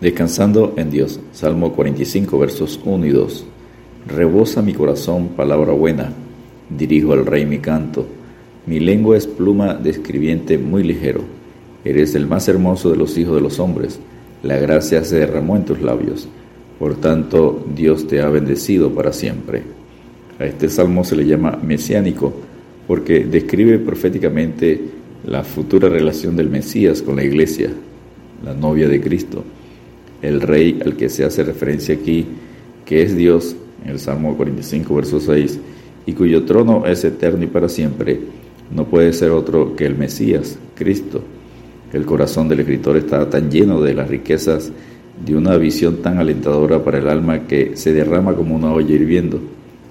Descansando en Dios. Salmo 45, versos 1 y 2. Rebosa mi corazón palabra buena. Dirijo al rey mi canto. Mi lengua es pluma de escribiente muy ligero. Eres el más hermoso de los hijos de los hombres. La gracia se derramó en tus labios. Por tanto, Dios te ha bendecido para siempre. A este salmo se le llama mesiánico porque describe proféticamente la futura relación del Mesías con la iglesia, la novia de Cristo el rey al que se hace referencia aquí, que es Dios, en el Salmo 45, verso 6, y cuyo trono es eterno y para siempre, no puede ser otro que el Mesías, Cristo. El corazón del escritor está tan lleno de las riquezas de una visión tan alentadora para el alma que se derrama como una olla hirviendo.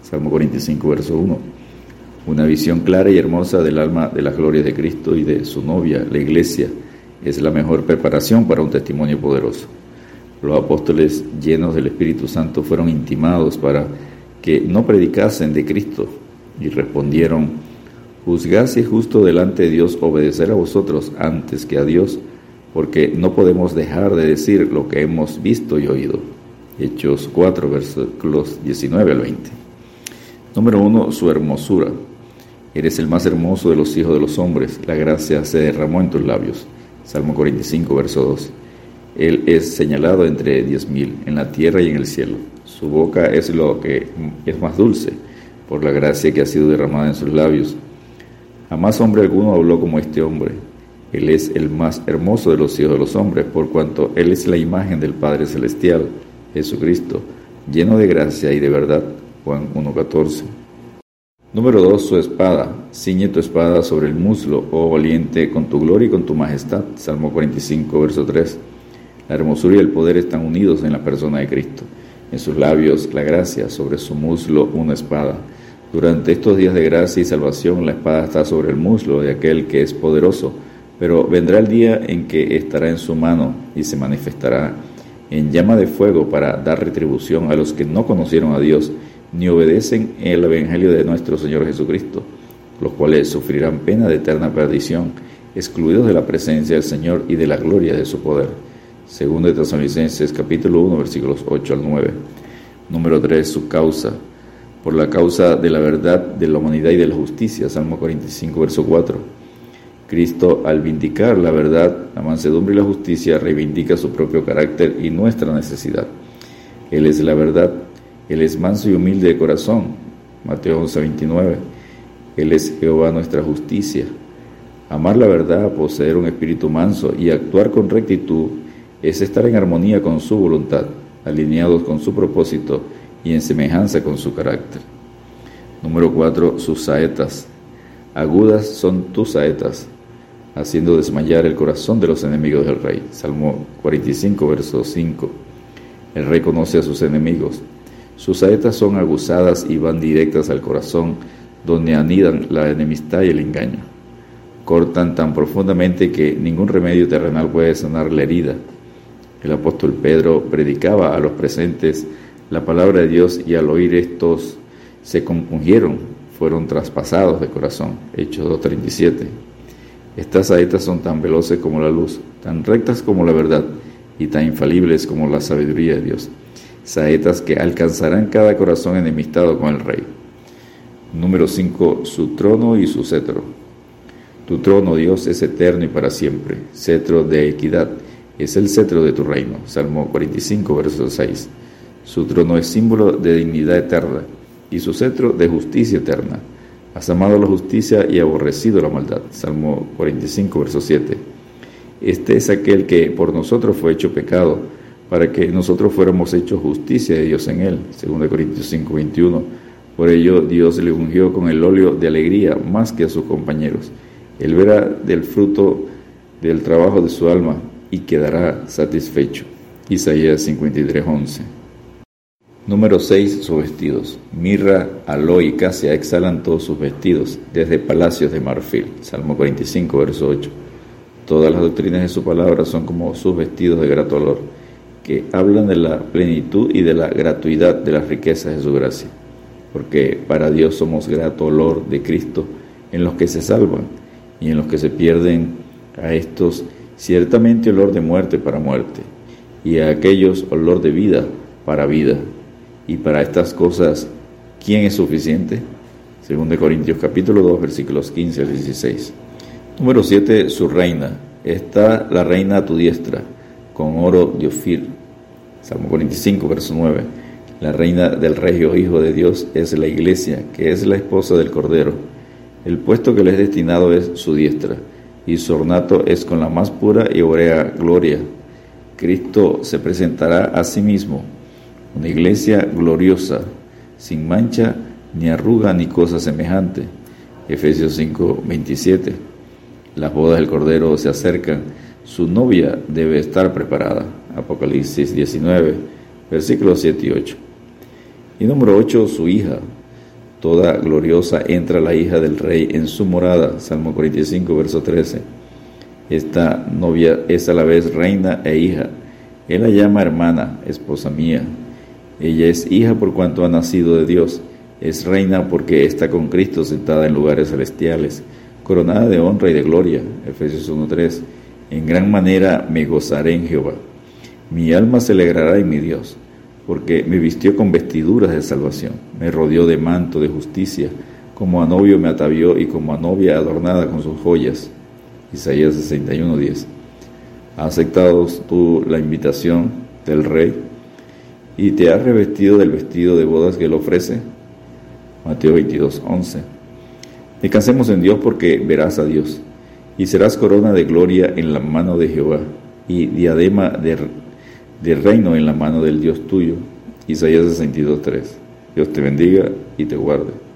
Salmo 45, verso 1. Una visión clara y hermosa del alma de las glorias de Cristo y de su novia, la iglesia, es la mejor preparación para un testimonio poderoso. Los apóstoles llenos del Espíritu Santo fueron intimados para que no predicasen de Cristo y respondieron, juzgad si es justo delante de Dios obedecer a vosotros antes que a Dios, porque no podemos dejar de decir lo que hemos visto y oído. Hechos 4, versículos 19 al 20. Número 1. Su hermosura. Eres el más hermoso de los hijos de los hombres, la gracia se derramó en tus labios. Salmo 45, verso 2. Él es señalado entre diez mil, en la tierra y en el cielo. Su boca es lo que es más dulce, por la gracia que ha sido derramada en sus labios. Jamás hombre alguno habló como este hombre. Él es el más hermoso de los hijos de los hombres, por cuanto Él es la imagen del Padre Celestial, Jesucristo, lleno de gracia y de verdad. Juan 1.14. Número 2. Su espada. Ciñe tu espada sobre el muslo, oh valiente, con tu gloria y con tu majestad. Salmo 45, verso 3. La hermosura y el poder están unidos en la persona de Cristo. En sus labios la gracia, sobre su muslo una espada. Durante estos días de gracia y salvación la espada está sobre el muslo de aquel que es poderoso, pero vendrá el día en que estará en su mano y se manifestará en llama de fuego para dar retribución a los que no conocieron a Dios ni obedecen el Evangelio de nuestro Señor Jesucristo, los cuales sufrirán pena de eterna perdición, excluidos de la presencia del Señor y de la gloria de su poder. Segundo de Tesalonicenses capítulo 1 versículos 8 al 9. Número 3, su causa. Por la causa de la verdad, de la humanidad y de la justicia. Salmo 45 verso 4. Cristo al vindicar la verdad, la mansedumbre y la justicia reivindica su propio carácter y nuestra necesidad. Él es la verdad, Él es manso y humilde de corazón. Mateo 11, 29. Él es Jehová nuestra justicia. Amar la verdad, poseer un espíritu manso y actuar con rectitud es estar en armonía con su voluntad, alineados con su propósito y en semejanza con su carácter. Número 4. Sus saetas. Agudas son tus saetas, haciendo desmayar el corazón de los enemigos del rey. Salmo 45, verso 5. El rey conoce a sus enemigos. Sus saetas son aguzadas y van directas al corazón, donde anidan la enemistad y el engaño. Cortan tan profundamente que ningún remedio terrenal puede sanar la herida el apóstol Pedro predicaba a los presentes la palabra de Dios y al oír estos se compungieron, fueron traspasados de corazón. Hechos 2.37. Estas saetas son tan veloces como la luz, tan rectas como la verdad y tan infalibles como la sabiduría de Dios. Saetas que alcanzarán cada corazón enemistado con el rey. Número 5. Su trono y su cetro. Tu trono, Dios, es eterno y para siempre, cetro de equidad es el cetro de tu reino. Salmo 45, verso 6. Su trono es símbolo de dignidad eterna y su cetro de justicia eterna. Has amado la justicia y aborrecido la maldad. Salmo 45, verso 7. Este es aquel que por nosotros fue hecho pecado, para que nosotros fuéramos hechos justicia de Dios en él. 2 Corintios 5, 21. Por ello Dios le ungió con el óleo de alegría más que a sus compañeros. Él verá del fruto del trabajo de su alma y quedará satisfecho. Isaías 53:11. Número 6. Sus vestidos. Mirra, aloe y casia exhalan todos sus vestidos, desde palacios de marfil. Salmo 45, verso 8. Todas las doctrinas de su palabra son como sus vestidos de grato olor, que hablan de la plenitud y de la gratuidad de las riquezas de su gracia. Porque para Dios somos grato olor de Cristo en los que se salvan y en los que se pierden a estos ciertamente olor de muerte para muerte, y a aquellos olor de vida para vida. Y para estas cosas, ¿quién es suficiente? Según de Corintios capítulo 2 versículos 15 al 16. Número 7. Su reina. Está la reina a tu diestra, con oro de Ofir. Salmo 45 verso 9. La reina del regio Hijo de Dios es la iglesia, que es la esposa del Cordero. El puesto que le es destinado es su diestra, y su ornato es con la más pura y obrea gloria. Cristo se presentará a sí mismo, una iglesia gloriosa, sin mancha, ni arruga, ni cosa semejante. Efesios 5, 27. Las bodas del Cordero se acercan, su novia debe estar preparada. Apocalipsis 19, versículos 7 y 8. Y número 8, su hija. Toda gloriosa entra la hija del rey en su morada. Salmo 45, verso 13. Esta novia es a la vez reina e hija. Él la llama hermana, esposa mía. Ella es hija por cuanto ha nacido de Dios. Es reina porque está con Cristo sentada en lugares celestiales, coronada de honra y de gloria. Efesios 1.3. En gran manera me gozaré en Jehová. Mi alma se alegrará en mi Dios porque me vistió con vestiduras de salvación, me rodeó de manto de justicia, como a novio me atavió y como a novia adornada con sus joyas. Isaías 61:10. ¿Has aceptado tú la invitación del rey y te has revestido del vestido de bodas que él ofrece? Mateo 22:11. Descansemos en Dios porque verás a Dios y serás corona de gloria en la mano de Jehová y diadema de de reino en la mano del Dios tuyo. Isaías 62.3. Dios te bendiga y te guarde.